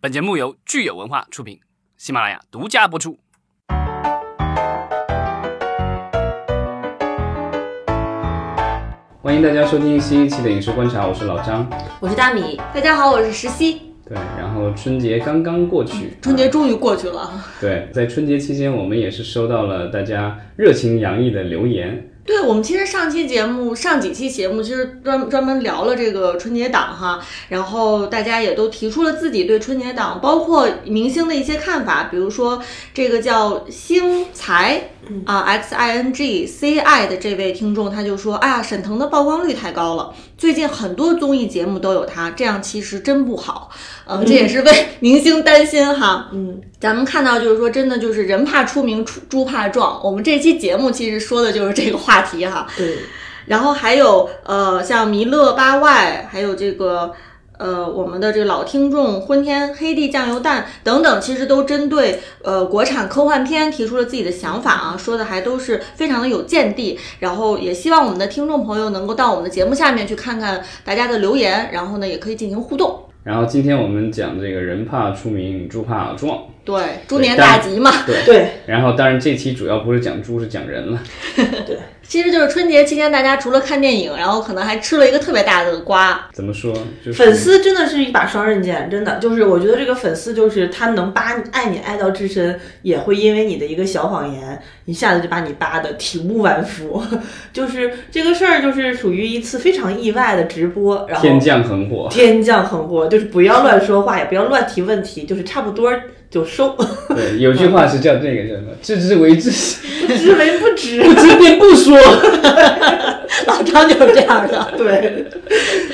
本节目由聚友文化出品，喜马拉雅独家播出。欢迎大家收听新一期的影视观察，我是老张。我是大米，大家好，我是石溪。对，然后春节刚刚过去，春节终于过去了。对，在春节期间，我们也是收到了大家热情洋溢的留言。对我们其实上期节目、上几期节目其实专专门聊了这个春节档哈，然后大家也都提出了自己对春节档包括明星的一些看法，比如说这个叫星才啊 X I N G C I 的这位听众他就说，哎呀，沈腾的曝光率太高了，最近很多综艺节目都有他，这样其实真不好，嗯，这也是为 明星担心哈，嗯，咱们看到就是说真的就是人怕出名，猪猪怕壮，我们这期节目其实说的就是这个话。话题哈，对，然后还有呃，像弥勒八外，还有这个呃，我们的这个老听众昏天黑地酱油蛋等等，其实都针对呃国产科幻片提出了自己的想法啊，说的还都是非常的有见地。然后也希望我们的听众朋友能够到我们的节目下面去看看大家的留言，然后呢也可以进行互动。然后今天我们讲这个人怕出名，猪怕壮，对，猪年大吉嘛，对对。然后当然这期主要不是讲猪，是讲人了，对。其实就是春节期间，大家除了看电影，然后可能还吃了一个特别大的瓜。怎么说？粉丝真的是一把双刃剑，真的就是我觉得这个粉丝就是他能扒你爱你爱到至深，也会因为你的一个小谎言，一下子就把你扒的体无完肤。就是这个事儿，就是属于一次非常意外的直播，然后天降横祸，天降横祸，就是不要乱说话，也不要乱提问题，就是差不多。就收。对，有句话是叫这个叫什么？知之为知，不知为不知，不知便不说。老张就是这样的。对，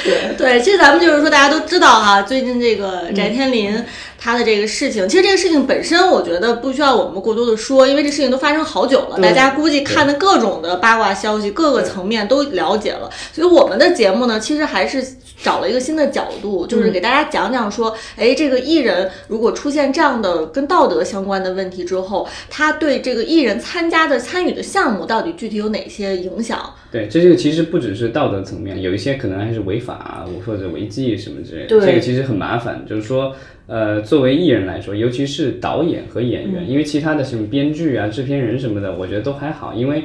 对，对。其实咱们就是说，大家都知道哈，最近这个翟天临。他的这个事情，其实这个事情本身，我觉得不需要我们过多的说，因为这事情都发生好久了，大家估计看的各种的八卦消息，各个层面都了解了。所以我们的节目呢，其实还是找了一个新的角度，就是给大家讲讲说，哎，这个艺人如果出现这样的跟道德相关的问题之后，他对这个艺人参加的参与的项目到底具体有哪些影响？对，这个其实不只是道德层面，有一些可能还是违法或者违纪什么之类的。这个其实很麻烦，就是说。呃，作为艺人来说，尤其是导演和演员，因为其他的什么编剧啊、制片人什么的，我觉得都还好，因为呃，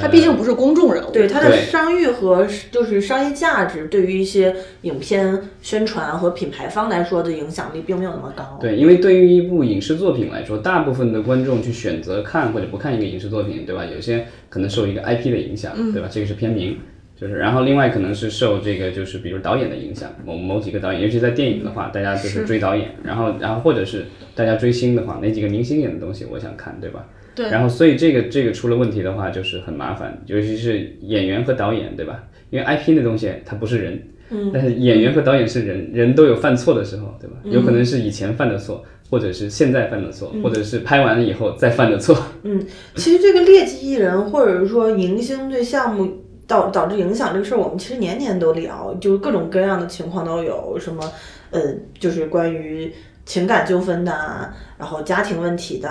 他毕竟不是公众人物，对他的商誉和就是商业价值，对于一些影片宣传和品牌方来说的影响力并没有那么高。对，因为对于一部影视作品来说，大部分的观众去选择看或者不看一个影视作品，对吧？有些可能受一个 IP 的影响，对吧？这个是片名。就是，然后另外可能是受这个，就是比如导演的影响，某某几个导演，尤其在电影的话，大家就是追导演，然后，然后或者是大家追星的话，哪几个明星演的东西我想看，对吧？对。然后，所以这个这个出了问题的话，就是很麻烦，尤其是演员和导演，对吧？因为 IP 的东西它不是人，嗯，但是演员和导演是人，人都有犯错的时候，对吧？有可能是以前犯的错，或者是现在犯的错，或者是拍完了以后再犯的错。嗯，其实这个劣迹艺人或者是说明星对项目。导导致影响这个事儿，我们其实年年都聊，就是各种各样的情况都有，什么，呃，就是关于情感纠纷的，然后家庭问题的，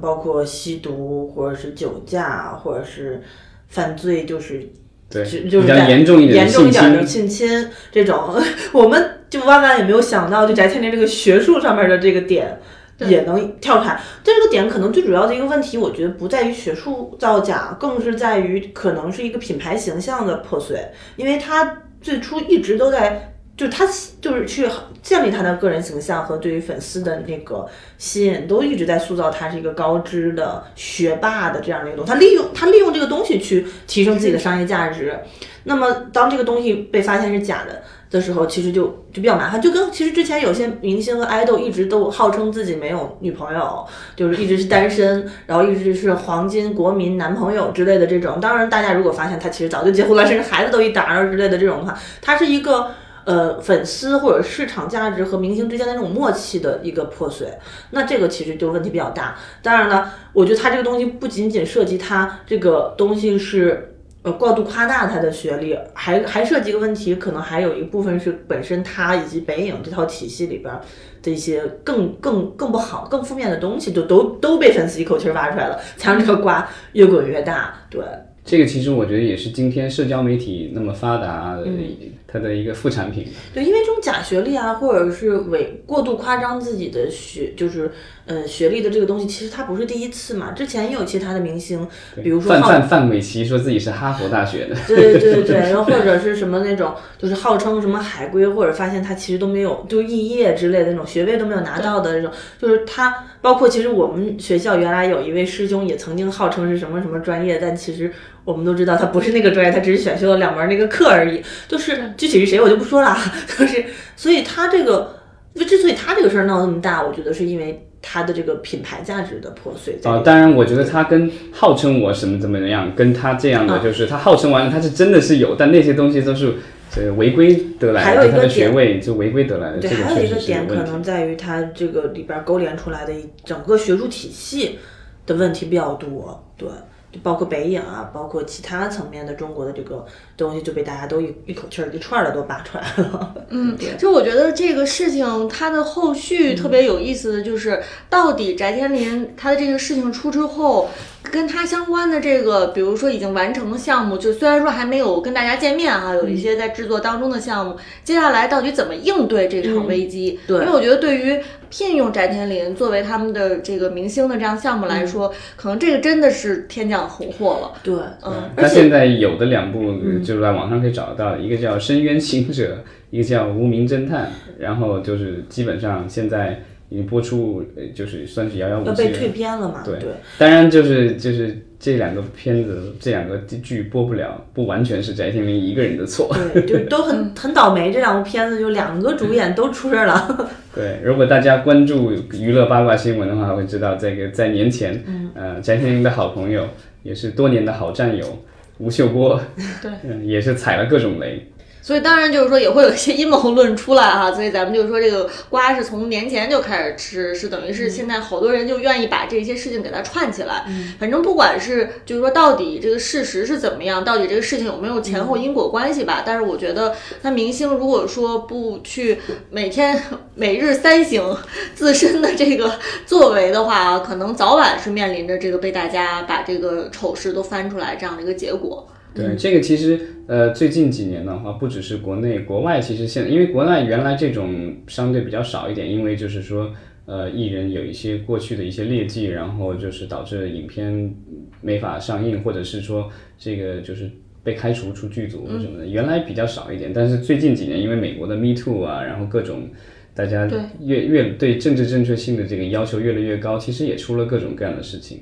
包括吸毒或者是酒驾或者是犯罪，就是对，就是比较严重一点严重一点的性侵这种，我们就万万也没有想到，就翟天临这个学术上面的这个点。也能跳出来，但，这个点可能最主要的一个问题，我觉得不在于学术造假，更是在于可能是一个品牌形象的破碎，因为他最初一直都在，就他就是去建立他的个人形象和对于粉丝的那个吸引，都一直在塑造他是一个高知的学霸的这样的一个东西，他利用他利用这个东西去提升自己的商业价值，那么当这个东西被发现是假的。的时候，其实就就比较麻烦，就跟其实之前有些明星和爱豆一直都号称自己没有女朋友，就是一直是单身，然后一直是黄金国民男朋友之类的这种。当然，大家如果发现他其实早就结婚了，甚至孩子都一打之类的这种的话，他是一个呃粉丝或者市场价值和明星之间的那种默契的一个破碎。那这个其实就问题比较大。当然了，我觉得他这个东西不仅仅涉及他这个东西是。呃，过度夸大他的学历，还 还涉及一个问题，可能还有一部分是本身他以及北影这套体系里边的一些更更更不好、更负面的东西，就都都被粉丝一口气挖出来了，才让这个瓜越滚越大。对，这个其实我觉得也是今天社交媒体那么发达，它的一个副产品。对，因为这种假学历啊，或者是伪过度夸张自己的学，就是呃学历的这个东西，其实它不是第一次嘛。之前也有其他的明星，比如说范范范玮琪说自己是哈佛大学的，对对对对，然后或者是什么那种，就是号称什么海归，或者发现他其实都没有，就是肄业之类的那种学位都没有拿到的那种，就是他，包括其实我们学校原来有一位师兄也曾经号称是什么什么专业，但其实我们都知道他不是那个专业，他只是选修了两门那个课而已。就是具体是谁我就不说了，就是所以他这个，之所以他这个事儿闹那么大，我觉得是因为。他的这个品牌价值的破碎啊，当然，我觉得他跟号称我什么怎么样，跟他这样啊的，就是他号称完了，他是真的是有，但那些东西都是这违规得来的，还有一个学点位就违规得来的，对，还有一个点可。能在于它这个里边勾连出来的一整个学术体系的问题比较多，对，就包括北影啊，包括其他层面的中国的这个东西，就被大家都一一口气儿一串儿的都扒出来了。嗯，就我觉得这个事情它的后续特别有意思的就是，到底翟天临他的这个事情出之后，跟他相关的这个，比如说已经完成的项目，就虽然说还没有跟大家见面哈、有一些在制作当中的项目，接下来到底怎么应对这场危机？对因为我觉得对于聘用翟天临作为他们的这个明星的这样项目来说，可能这个真的是天降红货了。对，嗯，他现在有的两部就是在网上可以找得到，一个叫《深渊行者》，一个叫《无名侦探》，然后就是基本上现在已经播出，呃就是算是遥遥无期了。要被退片了嘛？对对，当然就是就是这两个片子，这两个剧播不了，不完全是翟天临一个人的错。对，就都很 很倒霉。这两部片子就两个主演都出事儿了。对，如果大家关注娱乐八卦新闻的话，会知道这个在年前，嗯、呃，翟天临的好朋友，也是多年的好战友吴秀波，对嗯，也是踩了各种雷。所以当然就是说也会有一些阴谋论出来哈，所以咱们就是说这个瓜是从年前就开始吃，是等于是现在好多人就愿意把这些事情给它串起来。反正不管是就是说到底这个事实是怎么样，到底这个事情有没有前后因果关系吧。但是我觉得那明星如果说不去每天 每日三省自身的这个作为的话，可能早晚是面临着这个被大家把这个丑事都翻出来这样的一个结果。对，这个其实呃，最近几年的话，不只是国内，国外其实现在，因为国外原来这种相对比较少一点，因为就是说，呃，艺人有一些过去的一些劣迹，然后就是导致影片没法上映，或者是说这个就是被开除出剧组什么的，原来比较少一点，但是最近几年，因为美国的 Me Too 啊，然后各种。大家越越对政治正确性的这个要求越来越高，其实也出了各种各样的事情。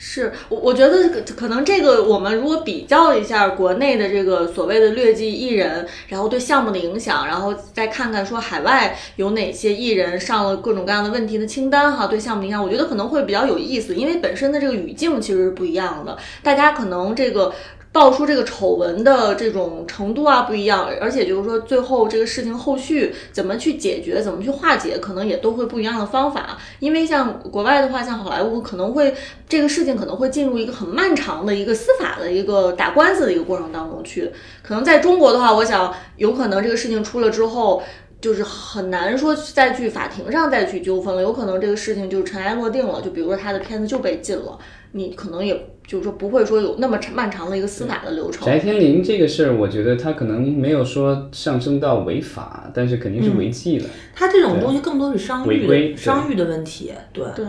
是我，我觉得可能这个我们如果比较一下国内的这个所谓的劣迹艺人，然后对项目的影响，然后再看看说海外有哪些艺人上了各种各样的问题的清单哈，对项目影响，我觉得可能会比较有意思，因为本身的这个语境其实是不一样的，大家可能这个。爆出这个丑闻的这种程度啊不一样，而且就是说最后这个事情后续怎么去解决，怎么去化解，可能也都会不一样的方法。因为像国外的话，像好莱坞可能会这个事情可能会进入一个很漫长的一个司法的一个打官司的一个过程当中去。可能在中国的话，我想有可能这个事情出了之后。就是很难说再去法庭上再去纠纷了，有可能这个事情就尘埃落定了。就比如说他的片子就被禁了，你可能也就是说不会说有那么长漫长的一个司法的流程。翟天临这个事儿，我觉得他可能没有说上升到违法，但是肯定是违纪了。他这种东西更多是商誉违规商誉的问题，对对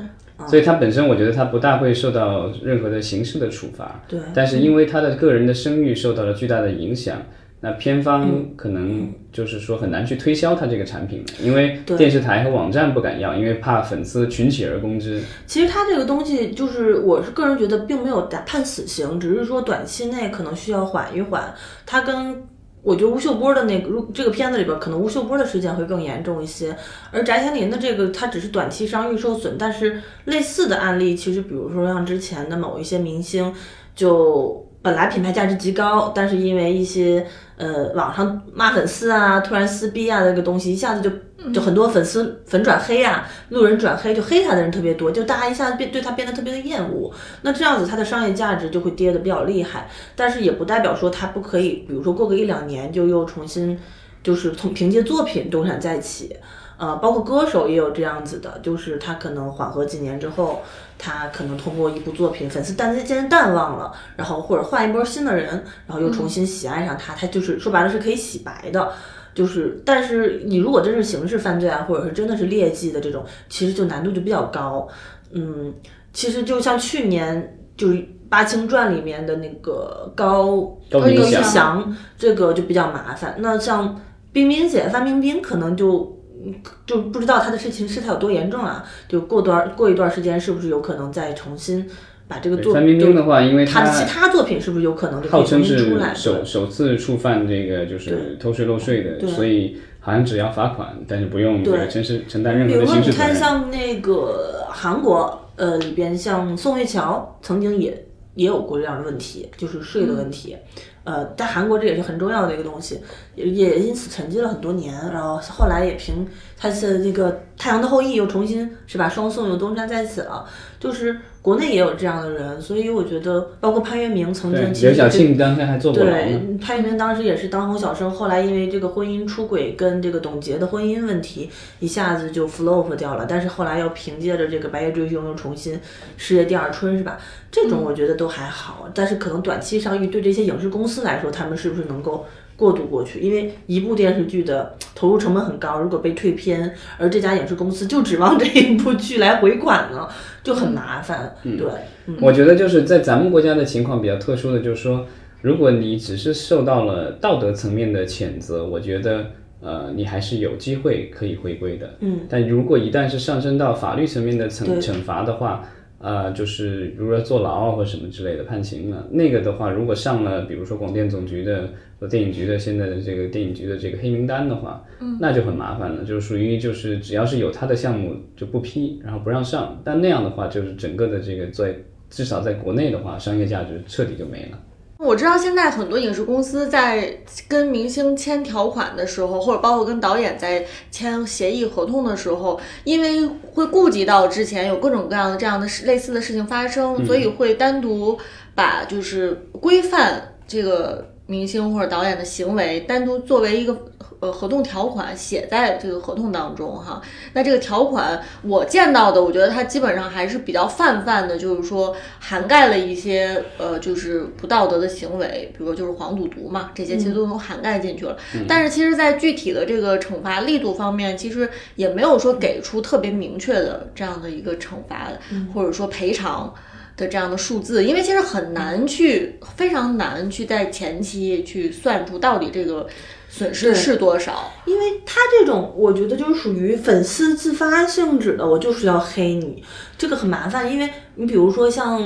所以他本身我觉得他不大会受到任何的刑事的处罚，对。但是因为他的个人的声誉受到了巨大的影响，那片方可能就是说很难去推销他这个产品了，因为电视台和网站不敢要，因为怕粉丝群起而攻之。其实他这个东西，就是我是个人觉得，并没有打判死刑，只是说短期内可能需要缓一缓。他跟我觉得吴秀波的那个如这个片子里边，可能吴秀波的事件会更严重一些，而翟天临的这个，他只是短期商誉受损，但是类似的案例，其实比如说像之前的某一些明星，就本来品牌价值极高，但是因为一些呃网上骂粉丝啊，突然撕逼啊那个东西，一下子就就很多粉丝粉转黑啊，路人转黑，就黑他的人特别多，就大家一下子变对他变得特别的厌恶。那这样子他的商业价值就会跌的比较厉害，但是也不代表说他不可以，比如说过个一两年就又重新就是从凭借作品东山再起。呃，包括歌手也有这样子的，就是他可能缓和几年之后，他可能通过一部作品，粉丝淡渐渐淡忘了，然后或者换一波新的人，然后又重新喜爱上他，他就是说白了是可以洗白的。就是，但是你如果真是刑事犯罪啊，或者是真的是劣迹的这种，其实就难度就比较高。嗯，其实就像去年就是《八清传》里面的那个高高一高明祥祥，这个就比较麻烦。那像冰冰姐范冰冰，可能就嗯就不知道他的事情事态有多严重啊。就过段过一段时间，是不是有可能再重新把这个作范冰冰的话，因为他的其他作品是不是有可能就可以号称是重新出来？首首次触犯这个就是偷税漏税的，所以好像只要罚款，但是不用这个承担承担任何的比如说，你看。像那个韩国，呃，里边像宋慧乔曾经也也有过这样的问题，就是税的问题。呃，在韩国这也是很重要的一个东西，也也因此沉寂了很多年。然后后来也凭他的那个《太阳的后裔》又重新是吧，双宋又东山再起了。就是国内也有这样的人，所以我觉得，包括潘粤明曾经，其实刘晓庆当时还坐过。对，潘粤明当时也是当红小生，后来因为这个婚姻出轨跟这个董洁的婚姻问题，一下子就 flop 掉了。但是后来又凭借着这个《白夜追凶》又重新事业第二春，是吧？这种我觉得都还好，但是可能短期上对这些影视公司来说，他们是不是能够？过渡过去，因为一部电视剧的投入成本很高，如果被退片，而这家影视公司就指望这一部剧来回款呢，就很麻烦。对，嗯我觉得就是在咱们国家的情况比较特殊的，就是说，如果你只是受到了道德层面的谴责，我觉得呃，你还是有机会可以回归的。嗯，但如果一旦是上升到法律层面的惩惩罚的话，呃，就是如说坐牢啊或什么之类的判刑了，那个的话，如果上了比如说广电总局的和电影局的现在的这个电影局的这个黑名单的话，嗯，那就很麻烦了，就是属于就是只要是有他的项目就不批，然后不让上，但那样的话就是整个的这个在至少在国内的话，商业价值彻底就没了。我知道现在很多影视公司在跟明星签条款的时候，或者包括跟导演在签协议合同的时候，因为会顾及到之前有各种各样的这样的事类似的事情发生，所以会单独把就是规范这个明星或者导演的行为单独作为一个呃合同条款写在这个合同当中哈。那这个条款我见到的，我觉得它基本上还是比较泛泛的，就是说涵盖了一些呃就是不道德的行为，比如说就是黄赌毒嘛，这些其实都能涵盖进去了。但是其实，在具体的这个惩罚力度方面，其实也没有说给出特别明确的这样的一个惩罚，或者说赔偿。的这样的数字，因为其实很难去，非常难去在前期去算出到底这个损失是多少。因为他这种，我觉得就是属于粉丝自发性质的，我就是要黑你，这个很麻烦。因为你比如说像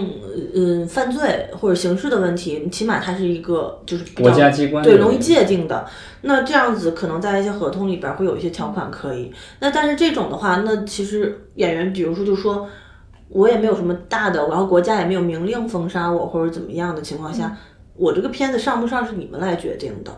嗯犯罪或者刑事的问题，起码它是一个就是国家机关对容易界定的。那这样子可能在一些合同里边会有一些条款可以。那但是这种的话，那其实演员比如说就说。我也没有什么大的，然后国家也没有明令封杀我或者怎么样的情况下，我这个片子上不上是你们来决定的。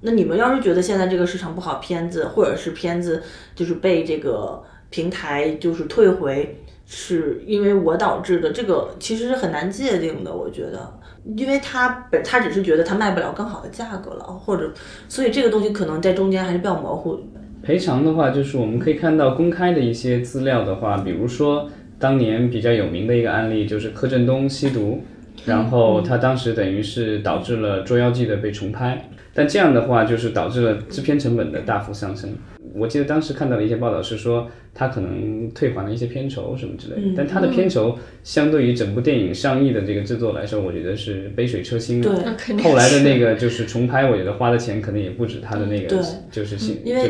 那你们要是觉得现在这个市场不好，片子或者是片子就是被这个平台就是退回，是因为我导致的，这个其实是很难界定的，我觉得，因为他本他只是觉得他卖不了更好的价格了，或者所以这个东西可能在中间还是比较模糊。赔偿的话，就是我们可以看到公开的一些资料的话，比如说当年比较有名的一个案例就是柯震东吸毒，然后他当时等于是导致了《捉妖记》的被重拍，但这样的话就是导致了制片成本的大幅上升。我记得当时看到了一些报道是说他可能退还了一些片酬什么之类的，但他的片酬相对于整部电影上亿的这个制作来说，我觉得是杯水车薪的。对那肯定后来的那个就是重拍，我觉得花的钱可能也不止他的那个就是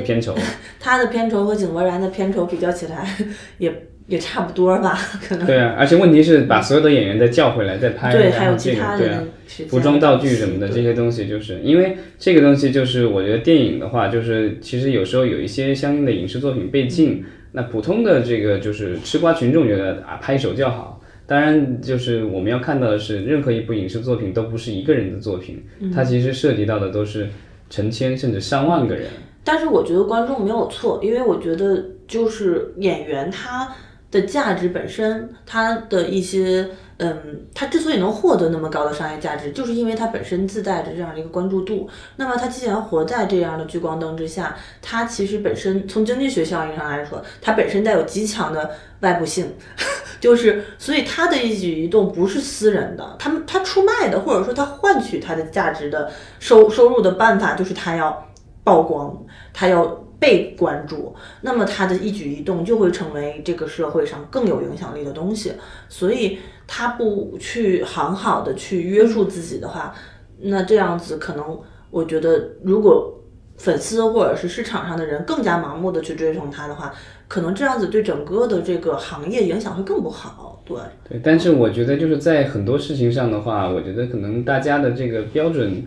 片酬。他的片酬和井柏然的片酬比较起来，也也差不多吧，可能。对啊，而且问题是把所有的演员再叫回来再拍，对，还有后这个其他对啊的，服装道具什么的这些东西，就是因为这个东西，就是我觉得电影的话，就是其实有时候有一些相应的影视作品被禁，那普通的这个就是吃瓜群众觉得啊拍手叫好。当然，就是我们要看到的是，任何一部影视作品都不是一个人的作品，它其实涉及到的都是成千甚至上万个人。但是我觉得观众没有错，因为我觉得就是演员他的价值本身，它的一些。嗯，它之所以能获得那么高的商业价值，就是因为它本身自带着这样的一个关注度。那么它既然活在这样的聚光灯之下，它其实本身从经济学效应上来说，它本身带有极强的外部性，就是所以它的一举一动不是私人的，他们他出卖的，或者说他换取它的价值的收收入的办法，就是他要曝光，他要。被关注，那么他的一举一动就会成为这个社会上更有影响力的东西。所以他不去很好的去约束自己的话，那这样子可能，我觉得如果粉丝或者是市场上的人更加盲目的去追捧他的话，可能这样子对整个的这个行业影响会更不好。对对，但是我觉得就是在很多事情上的话，我觉得可能大家的这个标准。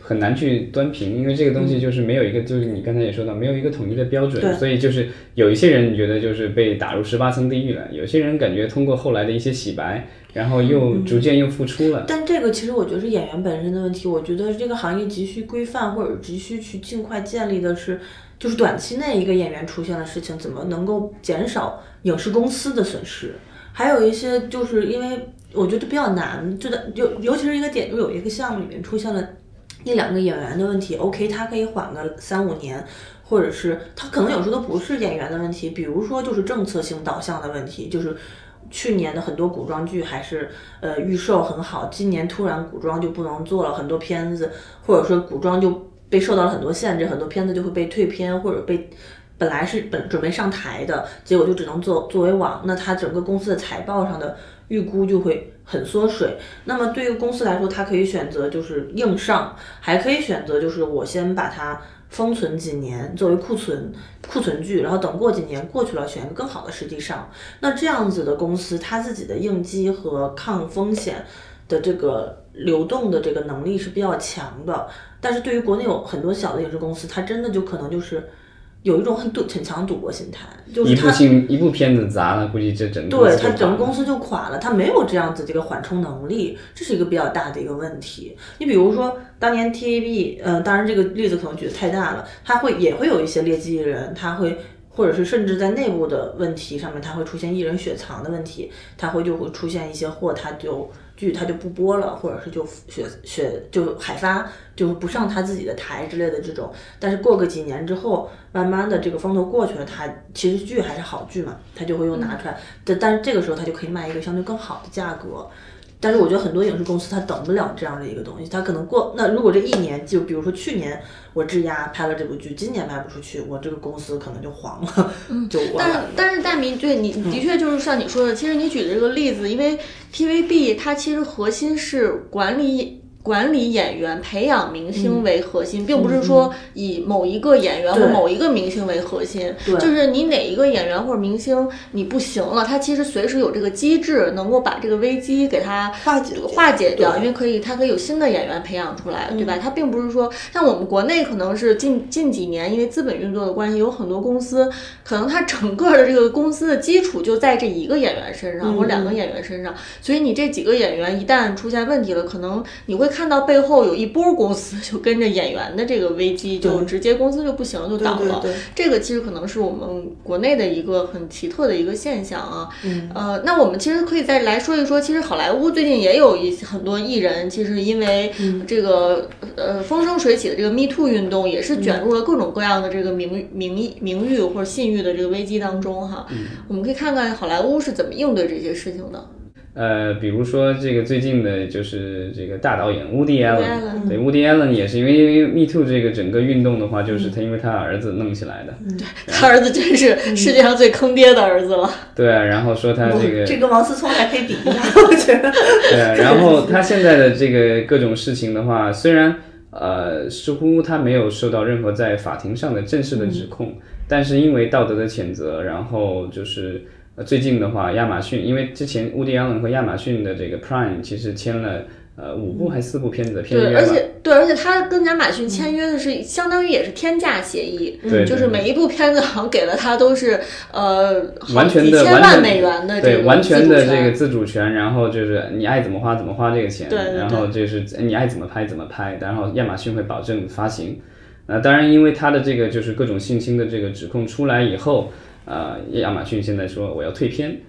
很难去端平，因为这个东西就是没有一个，就是你刚才也说到，没有一个统一的标准，所以就是有一些人觉得就是被打入十八层地狱了，有些人感觉通过后来的一些洗白，然后又逐渐又复出了。但这个其实我觉得是演员本身的问题，我觉得这个行业急需规范或者急需去尽快建立的是，就是短期内一个演员出现的事情，怎么能够减少影视公司的损失？还有一些就是因为我觉得比较难，就的尤尤其是一个点，就有一个项目里面出现了。一两个演员的问题，OK，他可以缓个三五年，或者是他可能有时候都不是演员的问题，比如说就是政策性导向的问题，就是去年的很多古装剧还是呃预售很好，今年突然古装就不能做了，很多片子或者说古装就被受到了很多限制，很多片子就会被退片或者被本来是本准备上台的，结果就只能做作为网，那他整个公司的财报上的。预估就会很缩水。那么对于公司来说，它可以选择就是硬上，还可以选择就是我先把它封存几年作为库存库存剧，然后等过几年过去了，选一个更好的时机上。那这样子的公司，它自己的应激和抗风险的这个流动的这个能力是比较强的。但是对于国内有很多小的影视公司，它真的就可能就是。有一种很赌很强赌博心态，就是他一部片子砸了，估计这整个对他整个公司就垮了。他没有这样子这个缓冲能力，这是一个比较大的一个问题。你比如说当年 TAB，呃，当然这个例子可能举的太大了，他会也会有一些劣迹艺人，他会或者是甚至在内部的问题上面，它会出现艺人雪藏的问题，它会就会出现一些货，它就。剧它就不播了，或者是就雪雪就海发，就不上他自己的台之类的这种。但是过个几年之后，慢慢的这个风头过去了，它其实剧还是好剧嘛，它就会又拿出来。但但是这个时候它就可以卖一个相对更好的价格。但是我觉得很多影视公司它等不了这样的一个东西，它可能过那如果这一年就比如说去年我质押拍了这部剧，今年卖不出去，我这个公司可能就黄了，就完了。但是但是大明对你的确就是像你说的，其实你举的这个例子，因为 TVB 它其实核心是管理。管理演员、培养明星为核心，并不是说以某一个演员或某一个明星为核心。就是你哪一个演员或者明星你不行了，他其实随时有这个机制能够把这个危机给他化解化解掉，因为可以，他可以有新的演员培养出来，对吧？他并不是说像我们国内可能是近近几年因为资本运作的关系，有很多公司可能它整个的这个公司的基础就在这一个演员身上或者两个演员身上，所以你这几个演员一旦出现问题了，可能你会。看到背后有一波公司就跟着演员的这个危机，就直接公司就不行了，就倒了。这个其实可能是我们国内的一个很奇特的一个现象啊。呃，那我们其实可以再来说一说，其实好莱坞最近也有一很多艺人，其实因为这个呃风生水起的这个 Me Too 运动，也是卷入了各种各样的这个名名名誉或者信誉的这个危机当中哈。我们可以看看好莱坞是怎么应对这些事情的。呃，比如说这个最近的就是这个大导演 Woody Allen，对 Woody Allen 也是因为因为 Me Too 这个整个运动的话，就是他因为他儿子弄起来的，对他儿子真是世界上最坑爹的儿子了。对啊，然后说他这个这个王思聪还可以比一下，我觉得。对啊，然后他现在的这个各种事情的话，虽然呃似乎他没有受到任何在法庭上的正式的指控，但是因为道德的谴责，然后就是。呃，最近的话，亚马逊因为之前乌迪安伦和亚马逊的这个 Prime 其实签了呃五部还是四部片子的片约对，而且对，而且他跟亚马逊签约的是相当于也是天价协议，对，就是每一部片子好像给了他都是呃完全的千万美元的对完全的这个自主权，然后就是你爱怎么花怎么花这个钱，对，然后就是你爱怎么拍怎么拍，然后亚马逊会保证发行。呃，当然因为他的这个就是各种性侵的这个指控出来以后。呃，亚马逊现在说我要退片，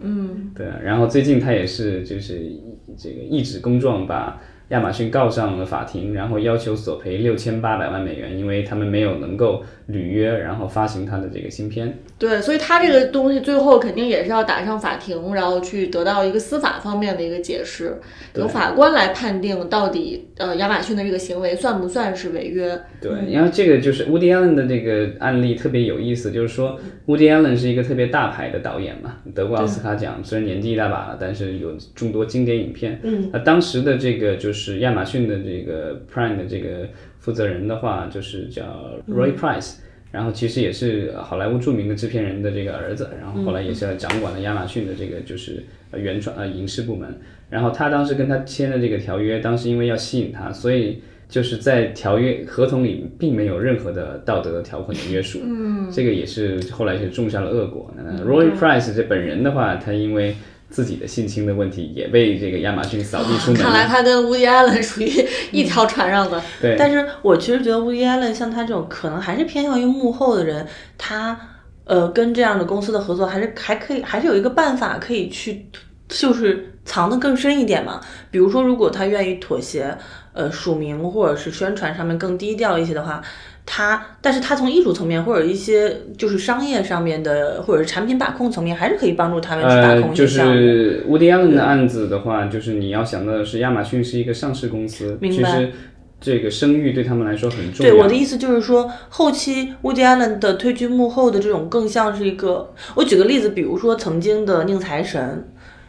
嗯，对，然后最近他也是就是这个一纸公状把亚马逊告上了法庭，然后要求索赔六千八百万美元，因为他们没有能够履约，然后发行他的这个芯片。对，所以他这个东西最后肯定也是要打上法庭，然后去得到一个司法方面的一个解释，由法官来判定到底呃亚马逊的这个行为算不算是违约。对，然后这个就是 Woody Allen 的这个案例特别有意思，就是说 Woody Allen 是一个特别大牌的导演嘛，得过奥斯卡奖，虽然年纪一大把了，但是有众多经典影片。嗯，那当时的这个就是亚马逊的这个 Prime 的这个负责人的话，就是叫 Roy Price。然后其实也是好莱坞著名的制片人的这个儿子，然后后来也是掌管了亚马逊的这个就是呃原创呃影视部门。然后他当时跟他签的这个条约，当时因为要吸引他，所以就是在条约合同里并没有任何的道德条款的约束。嗯，这个也是后来是种下了恶果。Roy Price 这本人的话，他因为自己的性侵的问题也被这个亚马逊扫地出门。看来他跟乌迪艾伦属于一条船上的。对，但是我其实觉得乌迪艾伦像他这种，可能还是偏向于幕后的人，他呃跟这样的公司的合作，还是还可以，还是有一个办法可以去，就是藏得更深一点嘛。比如说，如果他愿意妥协，呃，署名或者是宣传上面更低调一些的话。他，但是他从艺术层面或者一些就是商业上面的，或者是产品把控层面，还是可以帮助他们去把控一些项目。呃，就是乌迪安伦的案子的话，就是你要想到的是，亚马逊是一个上市公司，其实这个声誉对他们来说很重要。对，我的意思就是说，后期 Woody Allen 的退居幕后的这种，更像是一个。我举个例子，比如说曾经的宁财神，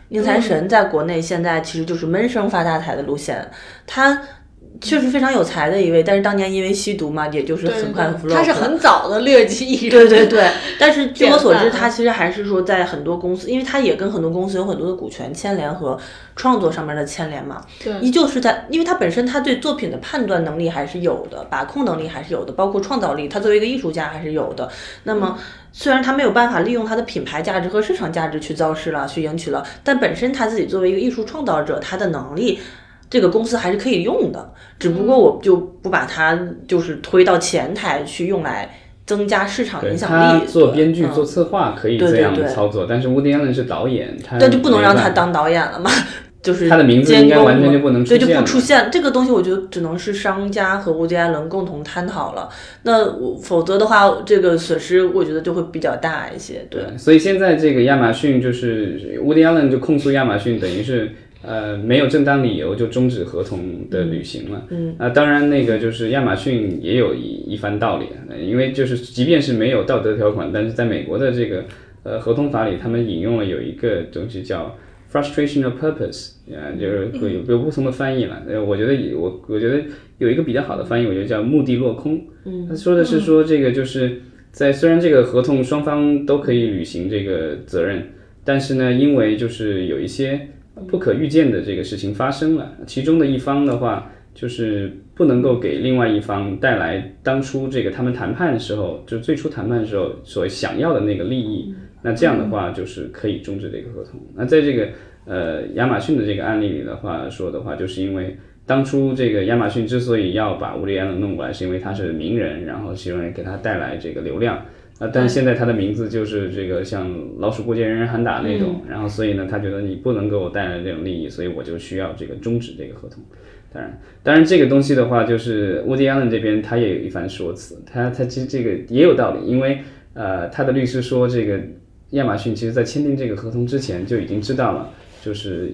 宁财神在国内现在其实就是闷声发大财的路线，他。确实非常有才的一位，但是当年因为吸毒嘛，也就是很快 flop。他是很早的劣迹艺人。对对对，但是据我所知，他其实还是说在很多公司，因为他也跟很多公司有很多的股权牵连和创作上面的牵连嘛。对，依旧是在，因为他本身他对作品的判断能力还是有的，把控能力还是有的，包括创造力，他作为一个艺术家还是有的。那么虽然他没有办法利用他的品牌价值和市场价值去造势了，去赢取了，但本身他自己作为一个艺术创造者，他的能力。这个公司还是可以用的，只不过我就不把它就是推到前台去用来增加市场影响力。做编剧、做策划可以这样操作，但是 Woody Allen 是导演，那就不能让他当导演了嘛？就是他的名字应该完全就不能出现对，就不出现这个东西，我觉得只能是商家和 Woody Allen 共同探讨了。那否则的话，这个损失我觉得就会比较大一些。对，所以现在这个亚马逊就是 Woody Allen 就控诉亚马逊，等于是。呃，没有正当理由就终止合同的履行了。嗯，啊，当然那个就是亚马逊也有一一番道理，因为就是即便是没有道德条款，但是在美国的这个呃合同法里，他们引用了有一个东西叫 frustration of purpose，啊，就是有有不同的翻译了。呃，我觉得我我觉得有一个比较好的翻译，我觉得叫目的落空。嗯，他说的是说这个就是在虽然这个合同双方都可以履行这个责任，但是呢，因为就是有一些。不可预见的这个事情发生了，其中的一方的话，就是不能够给另外一方带来当初这个他们谈判的时候，就最初谈判的时候所想要的那个利益，那这样的话就是可以终止这个合同。那在这个呃亚马逊的这个案例里的话说的话，就是因为当初这个亚马逊之所以要把乌利安伦弄过来，是因为他是名人，然后希望给他带来这个流量。啊，但现在他的名字就是这个像老鼠过街人人喊打那种，然后所以呢，他觉得你不能给我带来这种利益，所以我就需要这个终止这个合同。当然，当然这个东西的话，就是乌迪安伦这边他也有一番说辞，他他其实这个也有道理，因为呃，他的律师说这个亚马逊其实在签订这个合同之前就已经知道了，就是。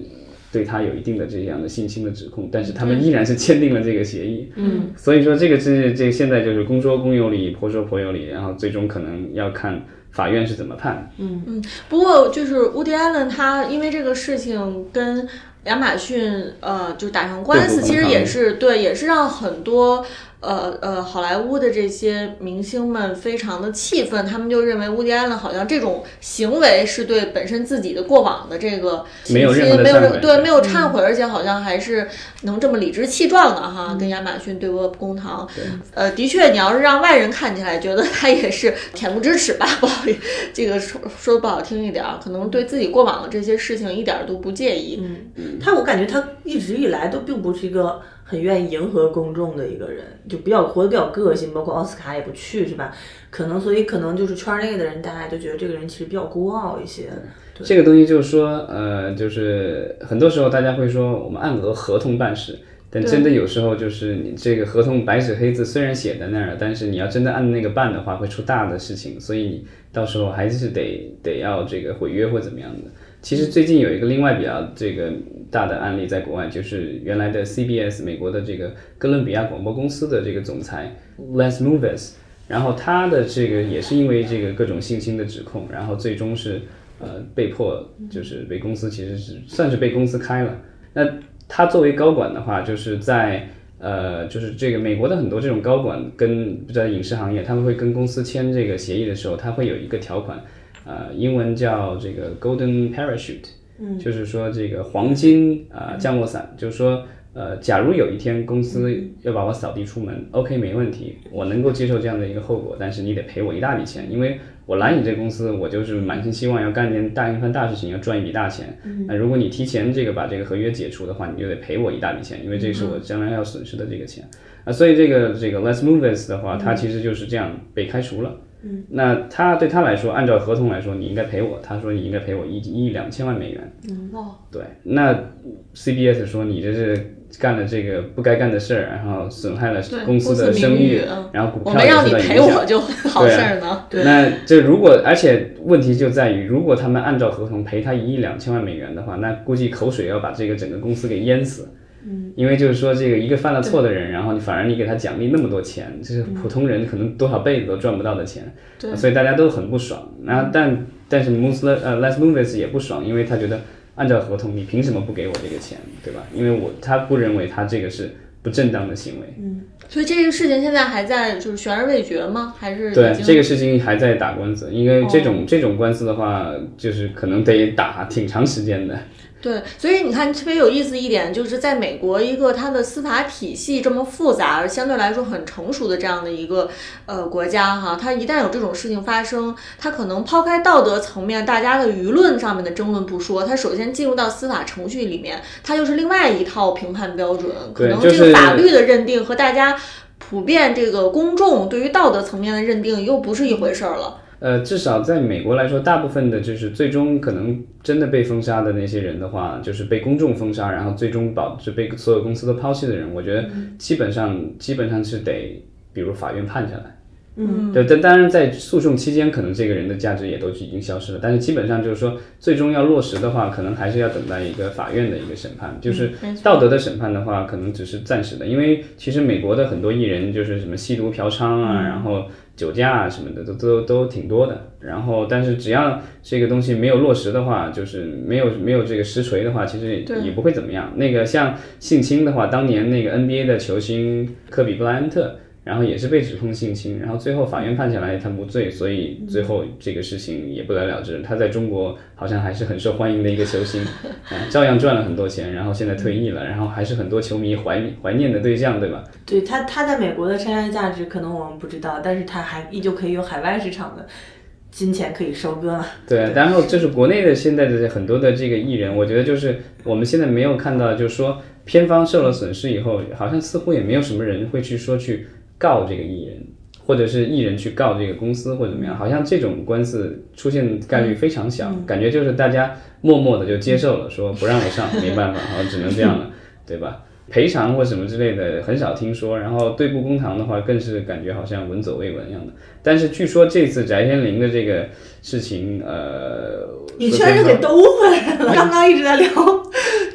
对他有一定的这样的信心的指控，但是他们依然是签订了这个协议。嗯，所以说这个是这现在就是公说公有理，婆说婆有理，然后最终可能要看法院是怎么判。嗯嗯，不过就是乌迪艾伦他因为这个事情跟亚马逊呃就打上官司，其实也是对，也是让很多。呃呃，好莱坞的这些明星们非常的气愤，他们就认为乌迪安伦好像这种行为是对本身自己的过往的这个没有任没有对没有忏悔，而且好像还是能这么理直气壮的哈，跟亚马逊对簿公堂。呃，的确，你要是让外人看起来觉得他也是恬不知耻吧，不好意思，这个说说不好听一点，可能对自己过往的这些事情一点都不介意。嗯，他我感觉他一直以来都并不是一个。很愿意迎合公众的一个人，就比较活得比较个性，包括奥斯卡也不去，是吧？可能所以可能就是圈内的人，大家就觉得这个人其实比较孤傲一些。这个东西就是说，呃，就是很多时候大家会说我们按合合同办事，但真的有时候就是你这个合同白纸黑字虽然写在那儿，但是你要真的按那个办的话，会出大的事情，所以你到时候还是得得要这个毁约或怎么样的。其实最近有一个另外比较这个大的案例在国外，就是原来的 CBS 美国的这个哥伦比亚广播公司的这个总裁 Les Moonves，然后他的这个也是因为这个各种性侵的指控，然后最终是呃被迫就是被公司其实是算是被公司开了。那他作为高管的话，就是在呃就是这个美国的很多这种高管跟在影视行业，他们会跟公司签这个协议的时候，他会有一个条款。呃，英文叫这个 golden parachute，嗯，就是说这个黄金啊降落伞，就是说呃，假如有一天公司要把我扫地出门，OK 没问题，我能够接受这样的一个后果，但是你得赔我一大笔钱，因为我来你这公司，我就是满心希望要干件大一番大事情，要赚一笔大钱。那如果你提前这个把这个合约解除的话，你就得赔我一大笔钱，因为这是我将来要损失的这个钱啊。所以这个这个 Let's Move This 的话，它其实就是这样被开除了。那他对他来说，按照合同来说，你应该赔我。他说你应该赔我一一亿两千万美元。嗯哇。对，那 CBS 说你这是干了这个不该干的事儿，然后损害了公司的声誉，然后股票也受到影响。我们让你赔我就好事儿呢。对。那这如果，而且问题就在于，如果他们按照合同赔他一亿两千万美元的话，那估计口水要把这个整个公司给淹死。嗯，因为就是说，这个一个犯了错的人，然后你反而你给他奖励那么多钱，就是普通人可能多少辈子都赚不到的钱，对，所以大家都很不爽。然后，但但是 m o s l 呃 Les Moonves 也不爽，因为他觉得按照合同，你凭什么不给我这个钱，对吧？因为我他不认为他这个是不正当的行为。嗯，所以这个事情现在还在就是悬而未决吗？还是对这个事情还在打官司？因为这种这种官司的话，就是可能得打挺长时间的。对，所以你看特别有意思一点，就是在美国一个它的司法体系这么复杂而相对来说很成熟的这样的一个呃国家哈，它一旦有这种事情发生，它可能抛开道德层面大家的舆论上面的争论不说，它首先进入到司法程序里面，它又是另外一套评判标准，可能这个法律的认定和大家普遍这个公众对于道德层面的认定又不是一回事儿了。呃，至少在美国来说，大部分的就是最终可能真的被封杀的那些人的话，就是被公众封杀，然后最终导致被所有公司都抛弃的人，我觉得基本上基本上是得，比如法院判下来。嗯，对，但当然在诉讼期间，可能这个人的价值也都已经消失了。但是基本上就是说，最终要落实的话，可能还是要等待一个法院的一个审判。就是道德的审判的话，可能只是暂时的，因为其实美国的很多艺人就是什么吸毒、嫖娼啊，然后酒驾啊什么的，都都都挺多的。然后，但是只要这个东西没有落实的话，就是没有没有这个实锤的话，其实也不会怎么样。那个像性侵的话，当年那个 NBA 的球星科比布莱恩特。然后也是被指控性侵，然后最后法院判下来他无罪，所以最后这个事情也不了了之。他在中国好像还是很受欢迎的一个球星，啊，照样赚了很多钱，然后现在退役了，然后还是很多球迷怀怀念的对象，对吧？对他，他在美国的商业价值可能我们不知道，但是他还依旧可以有海外市场的金钱可以收割。对，然后就是国内的现在的很多的这个艺人，我觉得就是我们现在没有看到，就是说片方受了损失以后，好像似乎也没有什么人会去说去。告这个艺人，或者是艺人去告这个公司或者怎么样，好像这种官司出现概率非常小，感觉就是大家默默的就接受了，说不让我上，没办法，好像只能这样了，对吧？赔偿或什么之类的很少听说，然后对簿公堂的话更是感觉好像闻所未闻一样的。但是据说这次翟天临的这个事情，呃，你居然又给兜回来了。刚刚一直在聊，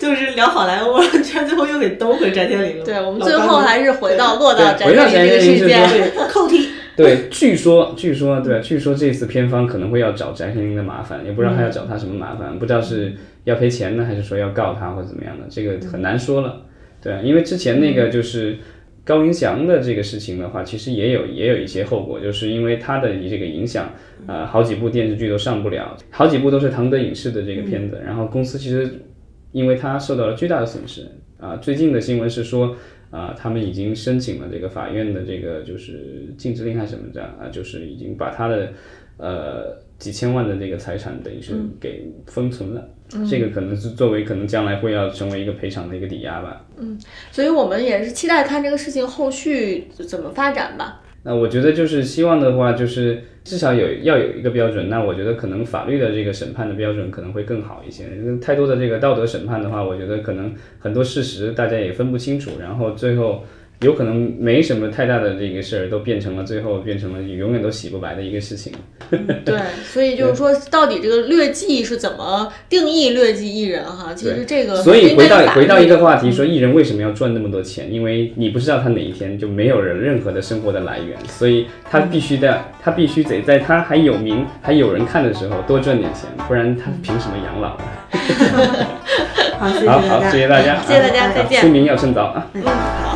就是聊好莱坞，居然最后又给兜回翟天临了。对，我们最后还是回到落到翟天临这个事件，扣题。对，据说，据说，对，据说这次片方可能会要找翟天临的麻烦，也不知道他要找他什么麻烦，不知道是要赔钱呢，还是说要告他或者怎么样的，这个很难说了。对，因为之前那个就是高云翔的这个事情的话，其实也有也有一些后果，就是因为他的这个影响，呃，好几部电视剧都上不了，好几部都是唐德影视的这个片子，然后公司其实因为他受到了巨大的损失啊。最近的新闻是说，啊，他们已经申请了这个法院的这个就是禁止令还是什么的啊，就是已经把他的呃几千万的这个财产，等于是嗯给封存了。这个可能是作为可能将来会要成为一个赔偿的一个抵押吧。嗯所以我们也是期待看这个事情后续怎么发展吧。那我觉得就是希望的话，就是至少有要有一个标准。那我觉得可能法律的这个审判的标准可能会更好一些。太多的这个道德审判的话，我觉得可能很多事实大家也分不清楚，然后最后有可能没什么太大的这个事儿，都变成了最后变成了永远都洗不白的一个事情。对，所以就是说，到底这个劣迹是怎么定义劣迹艺人哈？其实这个所以回到回到一个话题，说艺人为什么要赚那么多钱？因为你不知道他哪一天就没有人任何的生活的来源，所以他必须的，他必须得在他还有名、还有人看的时候多赚点钱，不然他凭什么养老呢？好，谢谢好好，大家，谢谢大家，谢谢大家再见出名要趁早啊。嗯，好。